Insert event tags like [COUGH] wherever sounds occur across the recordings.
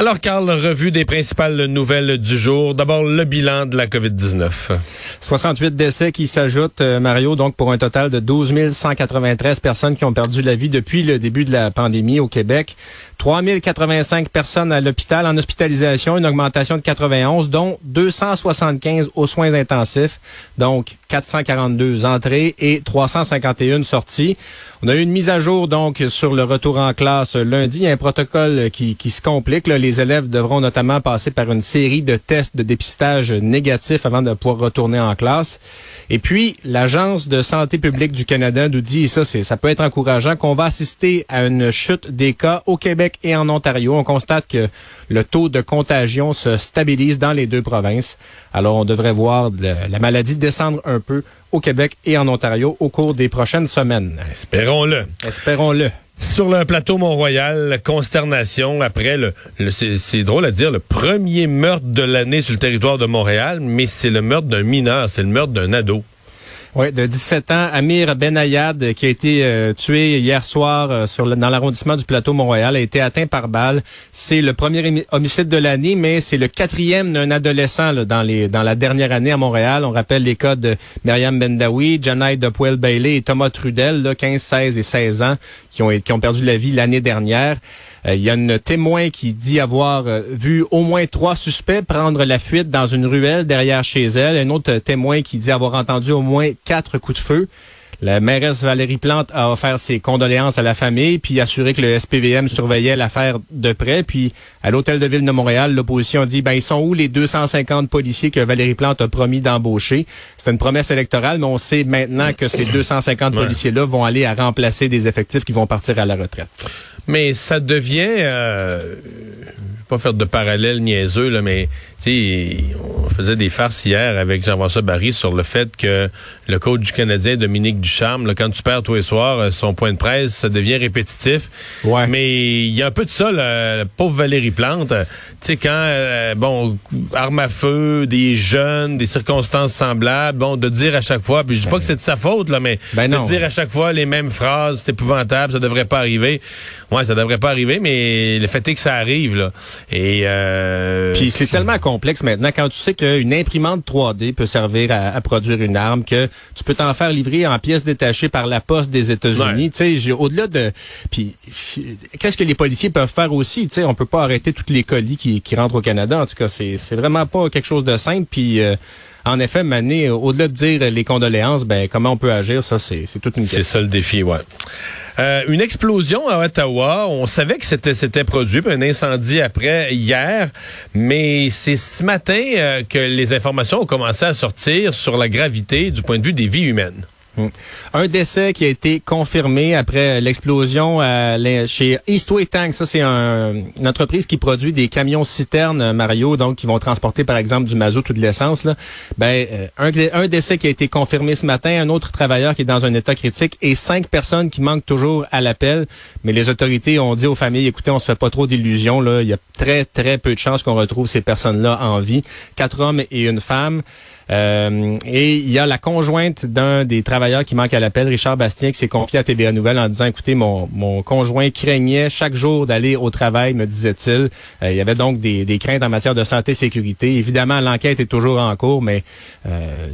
Alors, Carl, revue des principales nouvelles du jour. D'abord, le bilan de la COVID-19. 68 décès qui s'ajoutent, euh, Mario, donc pour un total de 12 193 personnes qui ont perdu la vie depuis le début de la pandémie au Québec. 3085 personnes à l'hôpital en hospitalisation, une augmentation de 91, dont 275 aux soins intensifs, donc 442 entrées et 351 sorties. On a eu une mise à jour donc sur le retour en classe lundi. Un protocole qui, qui se complique. Élèves devront notamment passer par une série de tests de dépistage négatifs avant de pouvoir retourner en classe. Et puis, l'Agence de santé publique du Canada nous dit, et ça, ça peut être encourageant, qu'on va assister à une chute des cas au Québec et en Ontario. On constate que le taux de contagion se stabilise dans les deux provinces. Alors, on devrait voir la maladie descendre un peu au Québec et en Ontario au cours des prochaines semaines. Espérons-le. Espérons-le. Sur le plateau Mont-Royal, consternation après le, c'est drôle à dire, le premier meurtre de l'année sur le territoire de Montréal, mais c'est le meurtre d'un mineur, c'est le meurtre d'un ado. Oui, de 17 ans, Amir Benayad, qui a été euh, tué hier soir euh, sur dans l'arrondissement du plateau Montréal, a été atteint par balle. C'est le premier homicide de l'année, mais c'est le quatrième d'un adolescent dans les dans la dernière année à Montréal. On rappelle les cas de Myriam Bendawi, Janai Depwell Bailey et Thomas Trudel, là, 15, 16 et 16 ans, qui ont, qui ont perdu la vie l'année dernière. Euh, il y a une témoin qui dit avoir euh, vu au moins trois suspects prendre la fuite dans une ruelle derrière chez elle. Un autre témoin qui dit avoir entendu au moins quatre coups de feu. La mairesse Valérie Plante a offert ses condoléances à la famille, puis assuré que le SPVM surveillait l'affaire de près. Puis à l'hôtel de ville de Montréal, l'opposition dit ben ils sont où les 250 policiers que Valérie Plante a promis d'embaucher? C'est une promesse électorale, mais on sait maintenant que ces 250 policiers-là vont aller à remplacer des effectifs qui vont partir à la retraite. Mais ça devient, euh, pas faire de parallèle niaiseux là, mais on faisait des farces hier avec Jean-François Barry sur le fait que le coach du Canadien, Dominique Ducharme, là, quand tu perds tous les soirs, euh, son point de presse, ça devient répétitif. Ouais. Mais il y a un peu de ça, la, pauvre Valérie Plante. Tu sais, quand, euh, bon, arme à feu, des jeunes, des circonstances semblables, bon, de dire à chaque fois, puis je dis pas que c'est de sa faute, là, mais ben de dire à chaque fois les mêmes phrases, c'est épouvantable, ça devrait pas arriver. Ouais, ça devrait pas arriver, mais le fait est que ça arrive, là. Et, euh, Puis c'est tellement complexe maintenant quand tu sais qu'une imprimante 3D peut servir à, produire une arme, que tu peux t'en faire livrer en pièces détachées par la poste des États-Unis. Tu sais, au-delà de, puis qu'est-ce que les policiers peuvent faire aussi Tu sais, on peut pas arrêter tous les colis qui, qui rentrent au Canada. En tout cas, c'est c'est vraiment pas quelque chose de simple. Puis euh, en effet, Mané, au-delà de dire les condoléances, ben comment on peut agir, ça c'est c'est toute une question. C'est ça le défi, ouais. Euh, une explosion à Ottawa. On savait que c'était c'était produit, un incendie après hier, mais c'est ce matin euh, que les informations ont commencé à sortir sur la gravité du point de vue des vies humaines. Mm. Un décès qui a été confirmé après l'explosion chez Eastway Tank. Ça, c'est une entreprise qui produit des camions citernes, Mario, donc qui vont transporter, par exemple, du mazout ou de l'essence. Ben, euh, un, un, décès qui a été confirmé ce matin, un autre travailleur qui est dans un état critique et cinq personnes qui manquent toujours à l'appel. Mais les autorités ont dit aux familles, écoutez, on se fait pas trop d'illusions. Là. Il y a très, très peu de chances qu'on retrouve ces personnes-là en vie. Quatre hommes et une femme. Euh, et il y a la conjointe d'un des travailleurs qui manque à l'appel, Richard Bastien, qui s'est confié à TVA Nouvelle en disant, écoutez, mon, mon conjoint craignait chaque jour d'aller au travail, me disait-il. Euh, il y avait donc des, des, craintes en matière de santé et sécurité. Évidemment, l'enquête est toujours en cours, mais euh,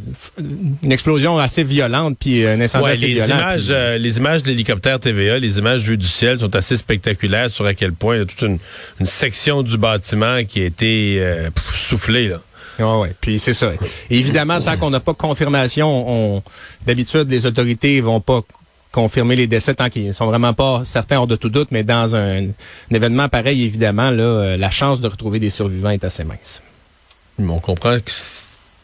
une explosion assez violente, puis un incendie assez les violent. Images, les images de l'hélicoptère TVA, les images vues du ciel sont assez spectaculaires sur à quel point il y a toute une, une section du bâtiment qui a été soufflée. Là. Ouais, ouais. Puis c'est ça. Évidemment, tant qu'on n'a pas confirmation, on, d'habitude, les autorités vont pas confirmer les décès tant qu'ils sont vraiment pas certains hors de tout doute, mais dans un, événement pareil, évidemment, là, euh, la chance de retrouver des survivants est assez mince. On comprend que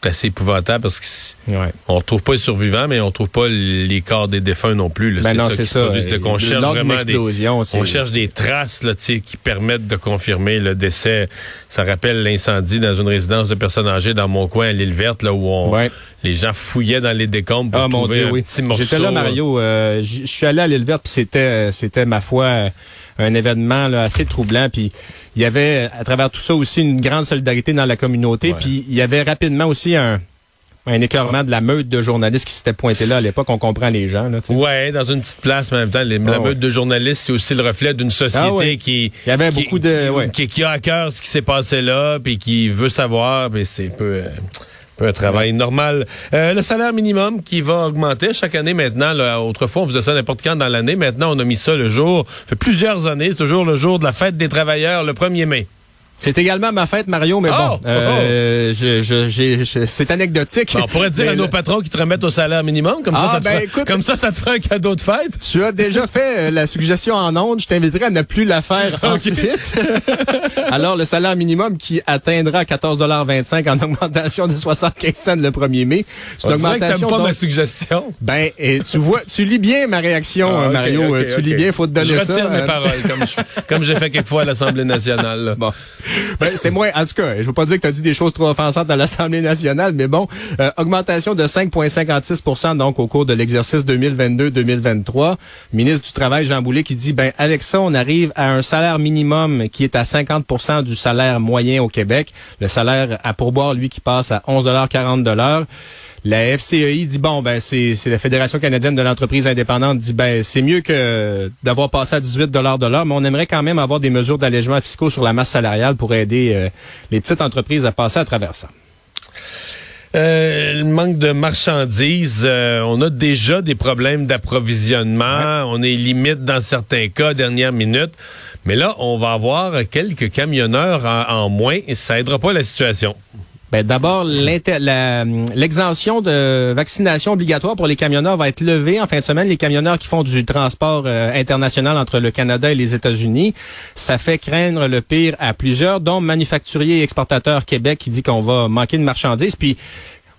assez épouvantable parce c'est- Ouais. on retrouve pas les survivants, mais on trouve pas les corps des défunts non plus. Ben qui c'est ça. produit. C'est qu'on Euh, cherche vraiment des, on cherche des traces là, qui permettent de confirmer le décès. Ça rappelle l'incendie dans une résidence de personnes âgées dans mon coin à l'île verte, là où on, Ouais. les gens fouillaient dans les décombres pour Ah mon trouver Dieu, un oui. petit morceau. J'étais là, Mario. euh, j- je suis allé à l'île verte, puis c'était, euh, c'était ma foi euh, un événement là, assez troublant. Puis il y avait à travers tout ça aussi une grande solidarité dans la communauté. Ouais. Puis il y avait rapidement aussi un un écœurement de la meute de journalistes qui s'étaient pointés là à l'époque. On comprend les gens. Là, tu sais. Ouais, dans une petite place, mais en même temps, les, la ouais. meute de journalistes, c'est aussi le reflet d'une société Ah, ouais. qui, Il y avait qui- beaucoup de- qui, ouais. qui, qui a à cœur ce qui s'est passé là, puis qui veut savoir, puis c'est un peu, euh, un travail normal. Euh, le salaire minimum qui va augmenter chaque année maintenant. Là, autrefois, on faisait ça n'importe quand dans l'année. Maintenant, on a mis ça le jour. Ça fait plusieurs années, c'est toujours le jour de la fête des travailleurs, le 1er mai. C'est également ma fête, Mario, mais Oh! bon, euh, je, je, j'ai- je- c'est anecdotique. Ben, on pourrait dire Mais à nos patrons qui te remettent au salaire minimum, comme, Ah, ça, ça te ben, fera- écoute- comme ça, ça te fera un cadeau de fête. Tu as déjà fait euh, la suggestion en ondes. Je t'inviterai à ne plus la faire [LAUGHS] ensuite. [LAUGHS] Alors, le salaire minimum qui atteindra 14,25 en augmentation de 75 cents le 1er mai. C'est On dirait que t'aimes pas donc- ma suggestion. Ben, et tu vois, tu lis bien ma réaction, Ah, ok, Mario. tu lis bien, faut te donner Je ça. retire mes euh. paroles, comme je- comme j'ai fait quelquefois à l'Assemblée nationale. là. Bon. [LAUGHS] Ben, c'est moins, en tout cas, je veux pas dire que tu as dit des choses trop offensantes à l'Assemblée nationale, mais bon, euh, augmentation de 5,56% donc au cours de l'exercice 2022-2023. Ministre du Travail, Jean Boulet, qui dit, ben, avec ça, on arrive à un salaire minimum qui est à 50% du salaire moyen au Québec. Le salaire à pourboire, lui, qui passe à 11,40 la FCEI dit bon ben c'est c'est la Fédération canadienne de l'entreprise indépendante dit ben c'est mieux que d'avoir passé à 18 dollars de l'heure mais on aimerait quand même avoir des mesures d'allègement fiscaux sur la masse salariale pour aider euh, les petites entreprises à passer à travers ça. Euh, le manque de marchandises, euh, on a déjà des problèmes d'approvisionnement, on est limite dans certains cas, dernière minute, mais là, on va avoir quelques camionneurs en, en moins et ça aidera pas la situation. Ben d'abord la- l'exemption de vaccination obligatoire pour les camionneurs va être levée en fin de semaine. Les camionneurs qui font du transport euh, international entre le Canada et les États-Unis, ça fait craindre le pire à plusieurs, dont Manufacturier et Exportateur Québec qui dit qu'on va manquer de marchandises. Puis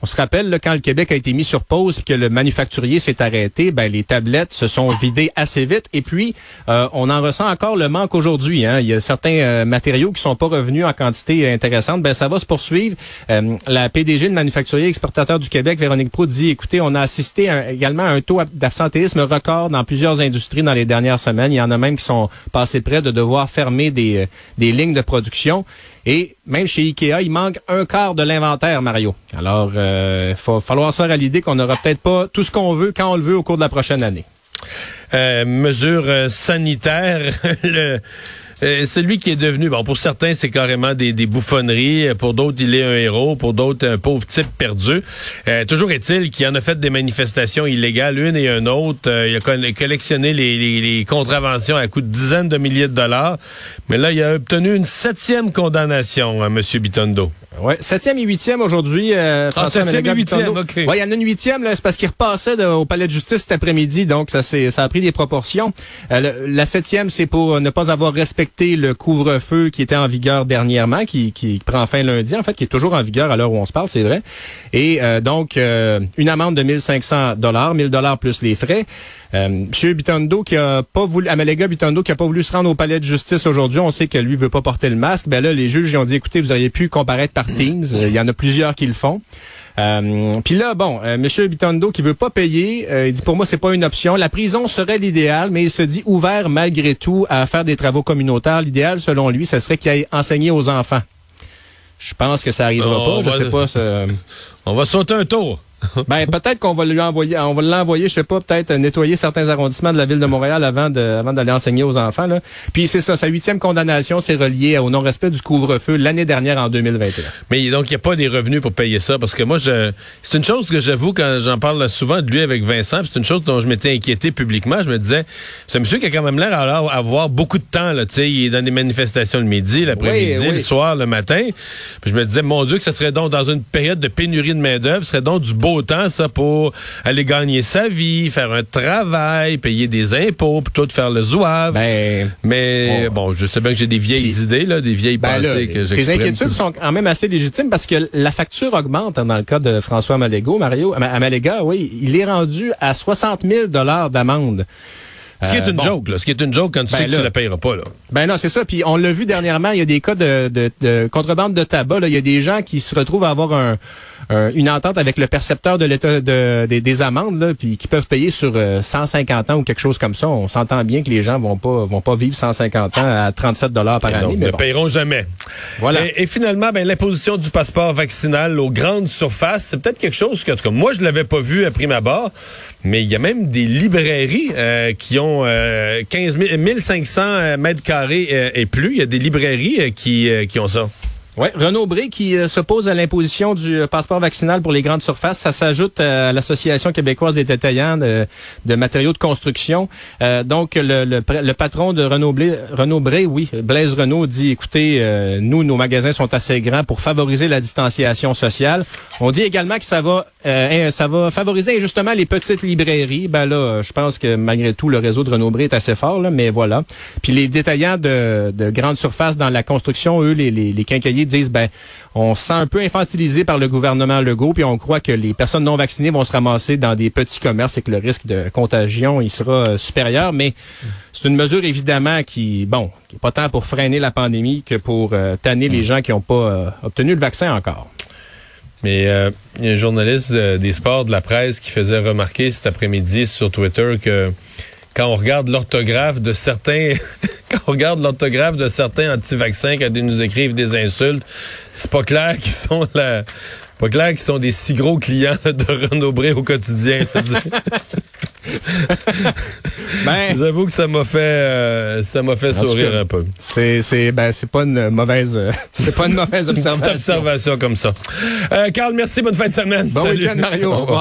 on se rappelle, là, quand le Québec a été mis sur pause que le manufacturier s'est arrêté, ben, les tablettes se sont vidées assez vite. Et puis, euh, on en ressent encore le manque aujourd'hui. Hein. Il y a certains euh, matériaux qui sont pas revenus en quantité intéressante. Ben, ça va se poursuivre. Euh, la PDG de Manufacturier Exportateur du Québec, Véronique Pro, dit, écoutez, on a assisté également à un taux d'absentéisme record dans plusieurs industries dans les dernières semaines. Il y en a même qui sont passés près de devoir fermer des, euh, des lignes de production. Et même chez Ikea, il manque un quart de l'inventaire, Mario. Alors, il va falloir se faire à l'idée qu'on n'aura peut-être pas tout ce qu'on veut quand on le veut au cours de la prochaine année. Euh, mesures euh, sanitaires, [LAUGHS] le, euh, celui qui est devenu, bon, pour certains, c'est carrément des, bouffonneries. Pour d'autres, il est un héros. Pour d'autres, un pauvre type perdu. Euh, toujours est-il qu'il en a fait des manifestations illégales, une et une autre. Euh, il a coll- collectionné les contraventions à coût de dizaines de milliers de dollars. Mais là, il a obtenu une septième condamnation, à M. Bitondo. Ouais, septième et huitième aujourd'hui. Euh, Ah, septième et huitième, ok. Ouais, il y en a une huitième, là, c'est parce qu'il repassait de- au palais de justice cet après-midi, donc ça, c'est, ça a pris des proportions. Euh, le- la septième, c'est pour ne pas avoir respecté le couvre-feu qui était en vigueur dernièrement, qui, qui prend fin lundi, en fait, qui est toujours en vigueur à l'heure où on se parle, c'est vrai. Et euh, donc, euh, une amende de 1500 dollars, 1000 dollars plus les frais. Euh, Monsieur Bitondo qui a pas voulu, Amalega Bitondo qui a pas voulu se rendre au palais de justice aujourd'hui, on sait que lui veut pas porter le masque. Ben là, les juges ils ont dit, écoutez, vous auriez pu comparaître par Teams. Euh, Il y en a plusieurs qui le font. Euh, Puis là, bon, euh, Monsieur Bitondo qui veut pas payer, euh, il dit pour moi c'est pas une option. La prison serait l'idéal, mais il se dit ouvert malgré tout à faire des travaux communautaires. L'idéal, selon lui, ce serait qu'il aille enseigner aux enfants. Je pense que ça arrivera On pas. va- Je sais pas. On va sauter un tour. [LAUGHS] ben peut-être qu'on va lui envoyer, on va l'envoyer, je sais pas, peut-être euh, nettoyer certains arrondissements de la ville de Montréal avant de, avant d'aller enseigner aux enfants. Là. Puis c'est ça, sa huitième condamnation, c'est relié au non-respect du couvre-feu l'année dernière en 2021. Mais donc, il n'y a pas des revenus pour payer ça, parce que moi, je, c'est une chose que j'avoue quand j'en parle souvent de lui avec Vincent, puis c'est une chose dont je m'étais inquiété publiquement. Je me disais, c'est un monsieur qui a quand même l'air à avoir beaucoup de temps, là, tu sais, il est dans des manifestations le midi, l'après-midi, Oui, oui. le soir, le matin. Puis je me disais, mon Dieu, que ça serait donc dans une période de pénurie de main-d'œuvre, ce serait donc du beau temps, ça, pour aller gagner sa vie, faire un travail, payer des impôts, plutôt de faire le zouave. Ben, Mais bon, je sais bien que j'ai des vieilles Puis- idées, là, des vieilles Ben là, pensées que tes j'exprime inquiétudes tout- sont quand même assez légitimes parce que la facture augmente hein, dans le cas de François Malégo, Mario, à Maléga, oui, il est rendu à 60 000 dollars d'amende. Ce qui est Euh, une bon. joke, là. Ce qui est une joke quand tu Ben sais que là- tu la payeras pas, là. Ben non, c'est ça. Puis on l'a vu dernièrement, il y a des cas de, de, de contrebande de tabac. Là. Il y a des gens qui se retrouvent à avoir un, un- une entente avec le percepteur de l'État de, des, des amendes, là, puis qui peuvent payer sur euh, 150 ans ou quelque chose comme ça. On s'entend bien que les gens vont pas vont pas vivre 150 ans à 37 dollars par année. ne Mais le bon. payeront jamais. Voilà. Et, et finalement, ben, l'imposition du passeport vaccinal aux grandes surfaces, c'est peut-être quelque chose que, en tout cas, moi, je l'avais pas vu à prime abord, mais il y a même des librairies euh, qui ont euh, 15 000, 1500 euh, mètres carrés euh, et plus. Il y a des librairies euh, qui, euh, qui ont ça. Ouais, Renaud Bré qui euh, s'oppose à l'imposition du euh, passeport vaccinal pour les grandes surfaces. Ça s'ajoute à l'Association québécoise des détaillants de, matériaux de construction. Euh, donc, le, le, le patron de Renaud, Blé, Renaud Bré, oui, Blaise Renaud, dit, écoutez, euh, nous, nos magasins sont assez grands pour favoriser la distanciation sociale. On dit également que ça va, ça va favoriser justement les petites librairies. Ben là, je pense que malgré tout, le réseau de Renaud Bré est assez fort, là, mais voilà. Puis les détaillants de, de grandes surfaces dans la construction, eux, les, les quincailliers disent, ben, on se sent un peu infantilisé par le gouvernement Legault, puis on croit que les personnes non vaccinées vont se ramasser dans des petits commerces et que le risque de contagion, il sera euh, supérieur. Mais c'est une mesure, évidemment, qui, bon, qui est pas tant pour freiner la pandémie que pour euh, tanner les gens qui n'ont pas euh, obtenu le vaccin encore. Mais euh, il y a un journaliste euh, des sports de la presse qui faisait remarquer cet après-midi sur Twitter que quand on regarde l'orthographe de certains [LAUGHS] quand on regarde l'orthographe de certains anti-vaccins quand ils nous écrivent des insultes, c'est pas clair qu'ils sont la pas clair qu'ils sont des si gros clients [LAUGHS] de Renaud Bré au quotidien. [LAUGHS] Ben, J'avoue que ça m'a fait euh, ça m'a fait sourire cas, un peu. c'est, c'est, ben, c'est pas une mauvaise, euh, c'est pas une mauvaise Une petite observation. observation comme ça. Euh, Carl, merci, bonne fin de semaine. Bon Salut. week-end, Mario. Au revoir.